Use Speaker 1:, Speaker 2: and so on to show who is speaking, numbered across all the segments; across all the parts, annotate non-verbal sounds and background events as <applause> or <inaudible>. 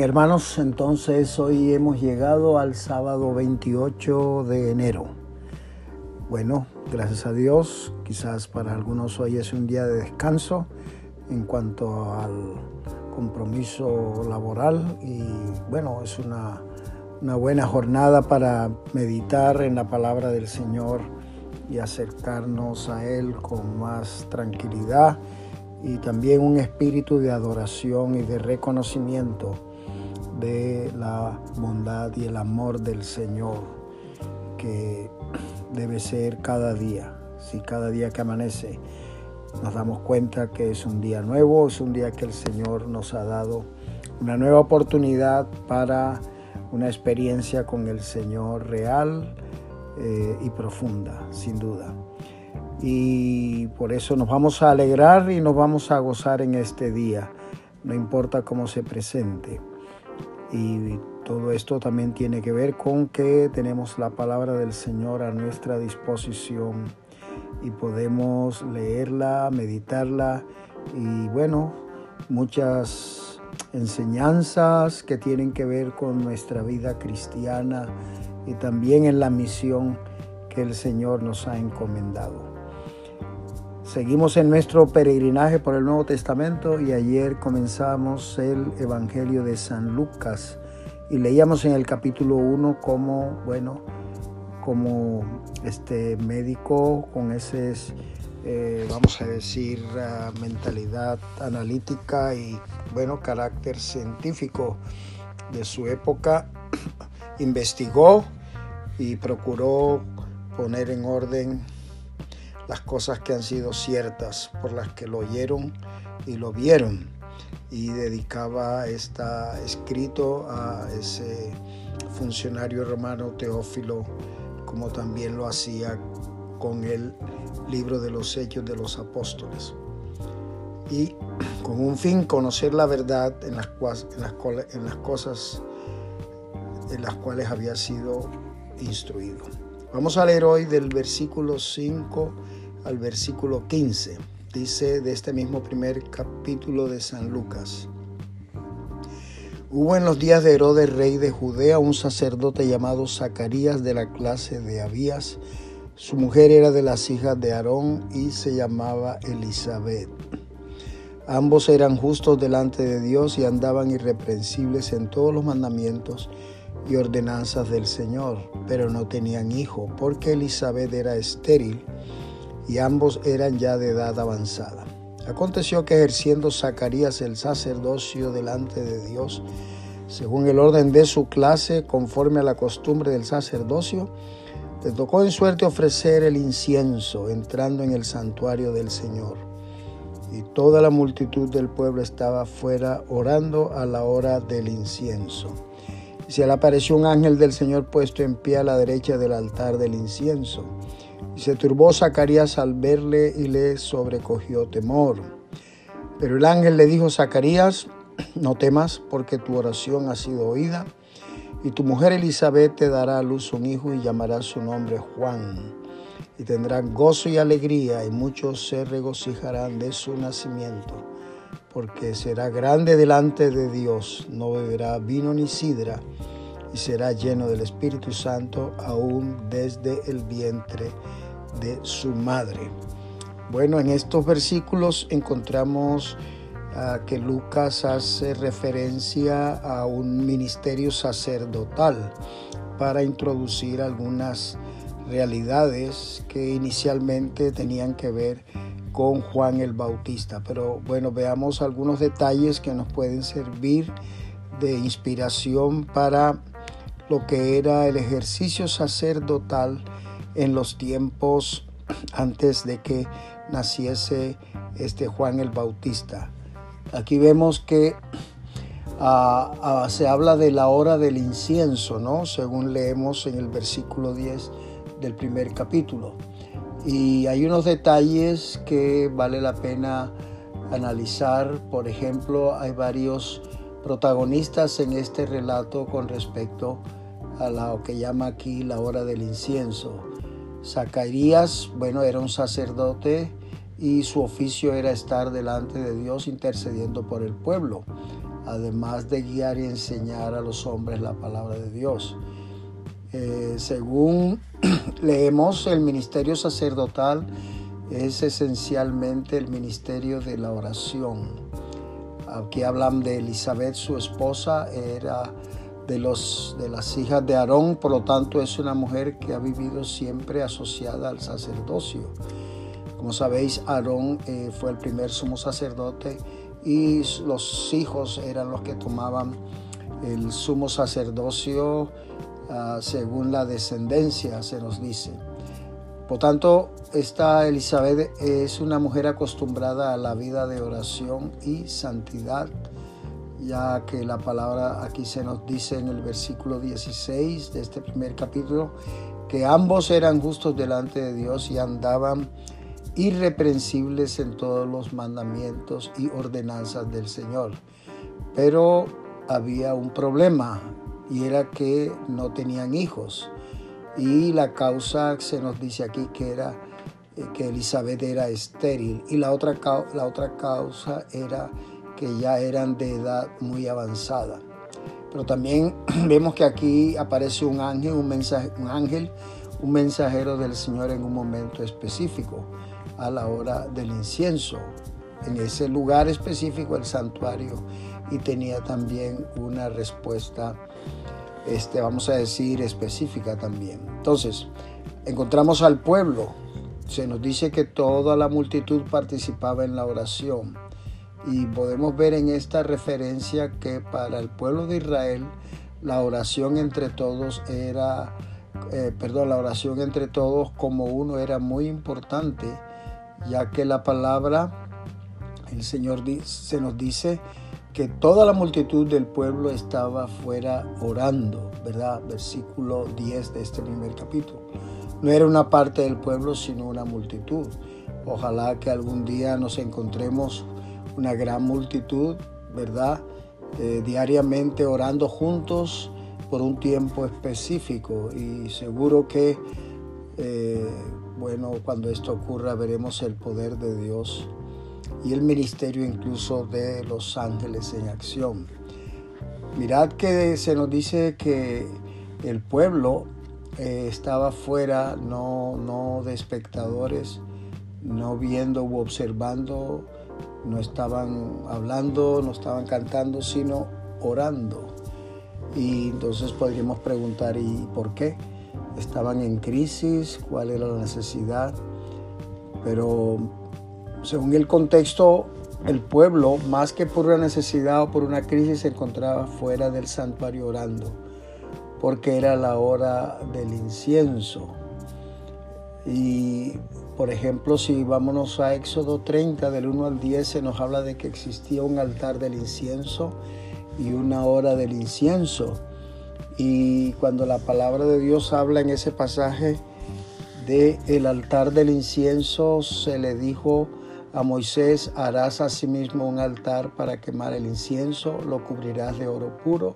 Speaker 1: Hermanos, entonces hoy hemos llegado al sábado 28 de enero. Bueno, gracias a Dios, quizás para algunos hoy es un día de descanso en cuanto al compromiso laboral y bueno, es una, una buena jornada para meditar en la palabra del Señor y acercarnos a Él con más tranquilidad y también un espíritu de adoración y de reconocimiento de la bondad y el amor del Señor que debe ser cada día. Si cada día que amanece nos damos cuenta que es un día nuevo, es un día que el Señor nos ha dado una nueva oportunidad para una experiencia con el Señor real eh, y profunda, sin duda y por eso nos vamos a alegrar y nos vamos a gozar en este día, no importa cómo se presente. Y todo esto también tiene que ver con que tenemos la palabra del Señor a nuestra disposición y podemos leerla, meditarla y bueno, muchas enseñanzas que tienen que ver con nuestra vida cristiana y también en la misión que el Señor nos ha encomendado. Seguimos en nuestro peregrinaje por el Nuevo Testamento y ayer comenzamos el Evangelio de San Lucas. Y leíamos en el capítulo 1 como, bueno, como este médico con ese, eh, vamos a decir, mentalidad analítica y, bueno, carácter científico de su época, <clears throat> investigó y procuró poner en orden las cosas que han sido ciertas por las que lo oyeron y lo vieron. Y dedicaba este escrito a ese funcionario romano Teófilo, como también lo hacía con el libro de los Hechos de los Apóstoles. Y con un fin, conocer la verdad en las, en en las cosas en las cuales había sido instruido. Vamos a leer hoy del versículo 5 al versículo 15. Dice de este mismo primer capítulo de San Lucas. Hubo en los días de Herodes, rey de Judea, un sacerdote llamado Zacarías de la clase de Abías. Su mujer era de las hijas de Aarón y se llamaba Elizabeth. Ambos eran justos delante de Dios y andaban irreprensibles en todos los mandamientos y ordenanzas del Señor, pero no tenían hijo, porque Elizabeth era estéril y ambos eran ya de edad avanzada. Aconteció que ejerciendo Zacarías el sacerdocio delante de Dios, según el orden de su clase, conforme a la costumbre del sacerdocio, le tocó en suerte ofrecer el incienso entrando en el santuario del Señor. Y toda la multitud del pueblo estaba fuera orando a la hora del incienso. Y se le apareció un ángel del Señor puesto en pie a la derecha del altar del incienso. Y se turbó Zacarías al verle y le sobrecogió temor. Pero el ángel le dijo, Zacarías, no temas porque tu oración ha sido oída y tu mujer Elizabeth te dará a luz un hijo y llamará su nombre Juan. Y tendrán gozo y alegría y muchos se regocijarán de su nacimiento, porque será grande delante de Dios, no beberá vino ni sidra y será lleno del Espíritu Santo aún desde el vientre de su madre. Bueno, en estos versículos encontramos ah, que Lucas hace referencia a un ministerio sacerdotal para introducir algunas realidades que inicialmente tenían que ver con Juan el Bautista. Pero bueno, veamos algunos detalles que nos pueden servir de inspiración para lo que era el ejercicio sacerdotal en los tiempos antes de que naciese este Juan el Bautista. Aquí vemos que ah, ah, se habla de la hora del incienso, ¿no? Según leemos en el versículo 10 del primer capítulo. Y hay unos detalles que vale la pena analizar. Por ejemplo, hay varios protagonistas en este relato con respecto a lo que llama aquí la hora del incienso. Zacarías, bueno, era un sacerdote y su oficio era estar delante de Dios intercediendo por el pueblo. además de guiar y enseñar a los hombres la palabra de Dios. Eh, según <clears throat> leemos, el ministerio sacerdotal es esencialmente el ministerio de la oración. Aquí hablan de Elizabeth, su esposa, era de, los, de las hijas de Aarón, por lo tanto es una mujer que ha vivido siempre asociada al sacerdocio. Como sabéis, Aarón eh, fue el primer sumo sacerdote y los hijos eran los que tomaban el sumo sacerdocio ah, según la descendencia, se nos dice. Por tanto, esta Elizabeth es una mujer acostumbrada a la vida de oración y santidad, ya que la palabra aquí se nos dice en el versículo 16 de este primer capítulo que ambos eran justos delante de Dios y andaban irreprensibles en todos los mandamientos y ordenanzas del Señor. Pero había un problema y era que no tenían hijos. Y la causa se nos dice aquí que era eh, que Elizabeth era estéril. Y la otra, la otra causa era que ya eran de edad muy avanzada. Pero también <clears throat> vemos que aquí aparece un ángel, un, un ángel, un mensajero del Señor en un momento específico, a la hora del incienso, en ese lugar específico, el santuario, y tenía también una respuesta este, vamos a decir, específica también. Entonces, encontramos al pueblo. Se nos dice que toda la multitud participaba en la oración. Y podemos ver en esta referencia que para el pueblo de Israel la oración entre todos era, eh, perdón, la oración entre todos como uno era muy importante, ya que la palabra, el Señor se nos dice que toda la multitud del pueblo estaba fuera orando, ¿verdad? Versículo 10 de este primer capítulo. No era una parte del pueblo, sino una multitud. Ojalá que algún día nos encontremos una gran multitud, ¿verdad? Eh, diariamente orando juntos por un tiempo específico y seguro que, eh, bueno, cuando esto ocurra veremos el poder de Dios y el ministerio incluso de los ángeles en acción. Mirad que se nos dice que el pueblo eh, estaba fuera, no, no de espectadores, no viendo u observando, no estaban hablando, no estaban cantando, sino orando. Y entonces podríamos preguntar, ¿y por qué? ¿Estaban en crisis? ¿Cuál era la necesidad? Pero según el contexto, el pueblo, más que por una necesidad o por una crisis, se encontraba fuera del santuario orando, porque era la hora del incienso. Y, por ejemplo, si vámonos a Éxodo 30, del 1 al 10, se nos habla de que existía un altar del incienso y una hora del incienso. Y cuando la palabra de Dios habla en ese pasaje de el altar del incienso, se le dijo a Moisés harás asimismo un altar para quemar el incienso, lo cubrirás de oro puro,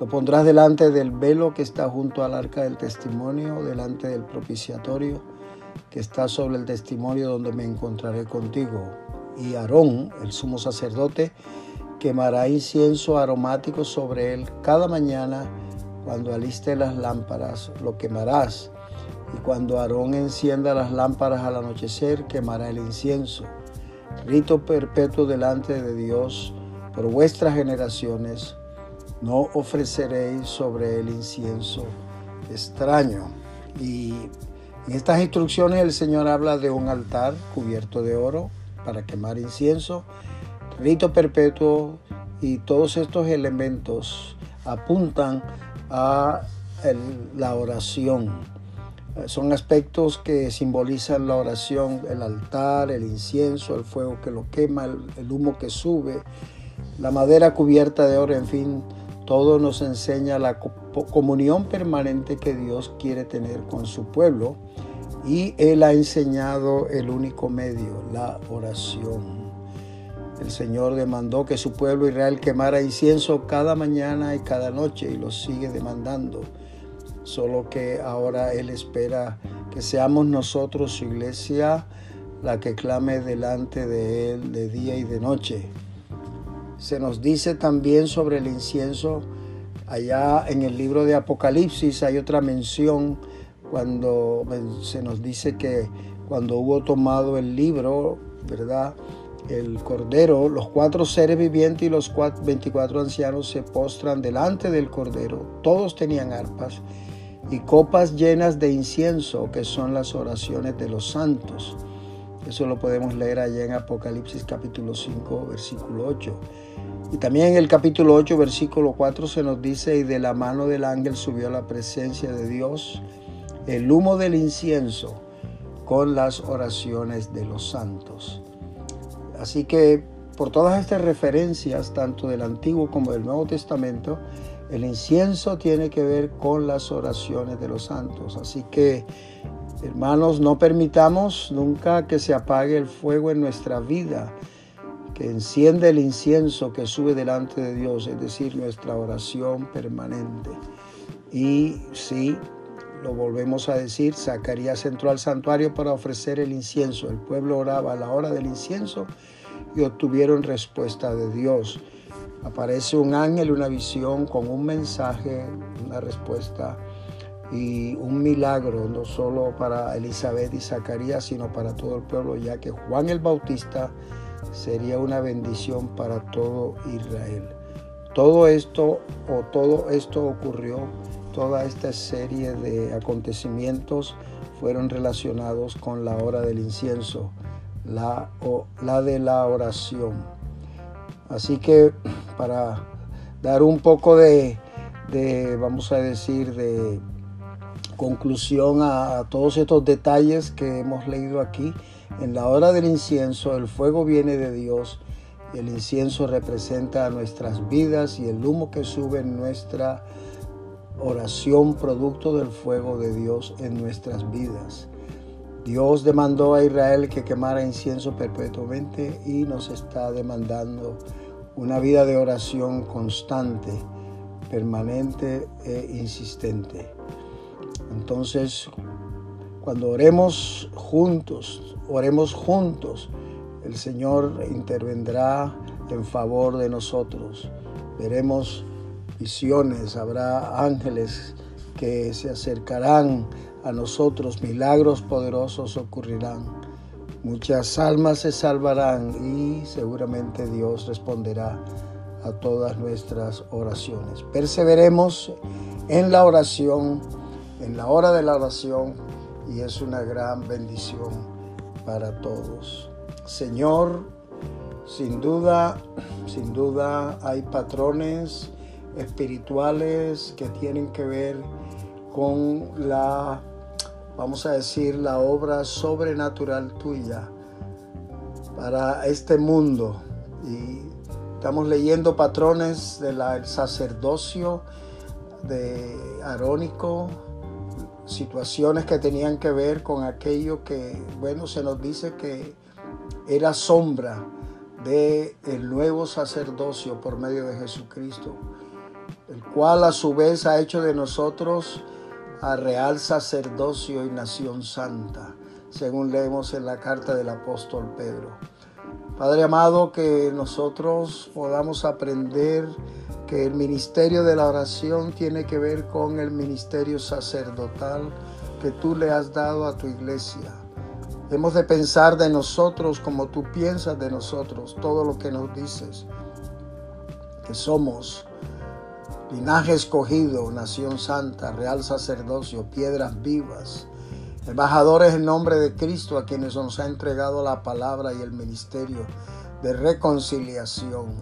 Speaker 1: lo pondrás delante del velo que está junto al arca del testimonio, delante del propiciatorio que está sobre el testimonio donde me encontraré contigo. Y Aarón, el sumo sacerdote, quemará incienso aromático sobre él cada mañana cuando aliste las lámparas, lo quemarás. Y cuando Aarón encienda las lámparas al anochecer, quemará el incienso rito perpetuo delante de Dios por vuestras generaciones, no ofreceréis sobre el incienso extraño. Y en estas instrucciones el Señor habla de un altar cubierto de oro para quemar incienso, rito perpetuo y todos estos elementos apuntan a la oración son aspectos que simbolizan la oración, el altar, el incienso, el fuego que lo quema, el, humo que sube, la madera cubierta de oro, en fin, todo nos enseña la comunión permanente que Dios quiere tener con su pueblo y Él ha enseñado el único medio, la oración. El Señor demandó que su pueblo Israel quemara incienso cada mañana y cada noche y lo sigue demandando solo que ahora Él espera que seamos nosotros, su iglesia, la que clame delante de Él de día y de noche. Se nos dice también sobre el incienso, allá en el libro de Apocalipsis hay otra mención cuando se nos dice que cuando hubo tomado el libro, ¿verdad? El cordero, los cuatro seres vivientes y los 24 ancianos se postran delante del cordero. Todos tenían arpas y copas llenas de incienso, que son las oraciones de los santos. Eso lo podemos leer allá en Apocalipsis capítulo 5, versículo 8. Y también en el capítulo 8, versículo 4 se nos dice, y de la mano del ángel subió a la presencia de Dios el humo del incienso con las oraciones de los santos. Así que por todas estas referencias, tanto del Antiguo como del Nuevo Testamento, el incienso tiene que ver con las oraciones de los santos. Así que, hermanos, no permitamos nunca que se apague el fuego en nuestra vida, que enciende el incienso que sube delante de Dios, es decir, nuestra oración permanente. Y sí, lo volvemos a decir, Zacarías entró al santuario para ofrecer el incienso. El pueblo oraba a la hora del incienso y obtuvieron respuesta de Dios. Aparece un ángel, una visión con un mensaje, una respuesta y un milagro, no solo para Elizabeth y Zacarías, sino para todo el pueblo, ya que Juan el Bautista sería una bendición para todo Israel. Todo esto o todo esto ocurrió, toda esta serie de acontecimientos fueron relacionados con la hora del incienso, la, o, la de la oración. Así que para dar un poco de, vamos a decir, de conclusión a, todos estos detalles que hemos leído aquí, en la hora del incienso el fuego viene de Dios, el incienso representa nuestras vidas y el humo que sube en nuestra oración producto del fuego de Dios en nuestras vidas. Dios demandó a Israel que quemara incienso perpetuamente y nos está demandando una vida de oración constante, permanente e insistente. Entonces, cuando oremos juntos, oremos juntos, el Señor intervendrá en favor de nosotros. Veremos visiones, habrá ángeles que se acercarán a nosotros, milagros poderosos ocurrirán. Muchas almas se salvarán y seguramente Dios responderá a todas nuestras oraciones. Perseveremos en la oración, en la hora de la oración y es una gran bendición para todos. Señor, sin duda, sin duda hay patrones espirituales que tienen que ver con la vamos a decir, la obra sobrenatural tuya para este mundo. Y estamos leyendo patrones del sacerdocio de Arónico, situaciones que tenían que ver con aquello que, bueno, se nos dice que era sombra del el nuevo sacerdocio por medio de Jesucristo, el cual a su vez ha hecho de nosotros a real sacerdocio y nación santa, según leemos en la carta del apóstol Pedro. Padre amado, que nosotros podamos aprender que el ministerio de la oración tiene que ver con el ministerio sacerdotal que tú le has dado a tu iglesia. Hemos de pensar de nosotros como tú piensas de nosotros, todo lo que nos dices, que somos linaje escogido, nación santa, real sacerdocio, piedras vivas, embajadores en nombre de Cristo a quienes nos ha entregado la palabra y el ministerio de reconciliación,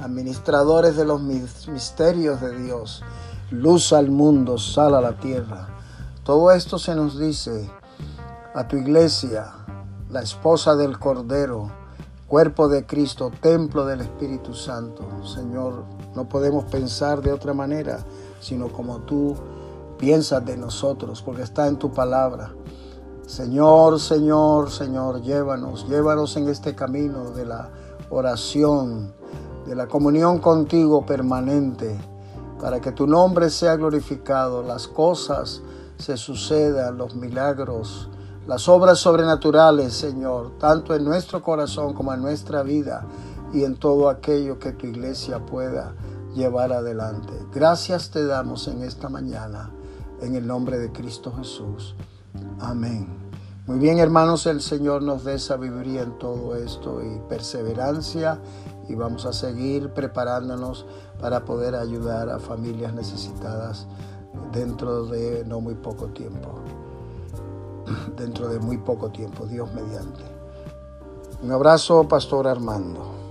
Speaker 1: administradores de los misterios de Dios, luz al mundo, sal a la tierra. Todo esto se nos dice a tu iglesia, la esposa del Cordero, cuerpo de Cristo, templo del Espíritu Santo. Señor, no podemos pensar de otra manera, sino como tú piensas de nosotros, porque está en tu palabra. Señor, Señor, Señor, llévanos, llévanos en este camino de la oración, de la comunión contigo permanente, para que tu nombre sea glorificado, las cosas se sucedan, los milagros, las obras sobrenaturales, Señor, tanto en nuestro corazón como en nuestra vida y en todo aquello que tu iglesia pueda llevar adelante. Gracias te damos en esta mañana, en el nombre de Cristo Jesús. Amén. Muy bien, hermanos, el Señor nos dé sabiduría en todo esto y perseverancia y vamos a seguir preparándonos para poder ayudar a familias necesitadas dentro de no muy poco tiempo. Dentro de muy poco tiempo, Dios mediante. Un abrazo, Pastor Armando.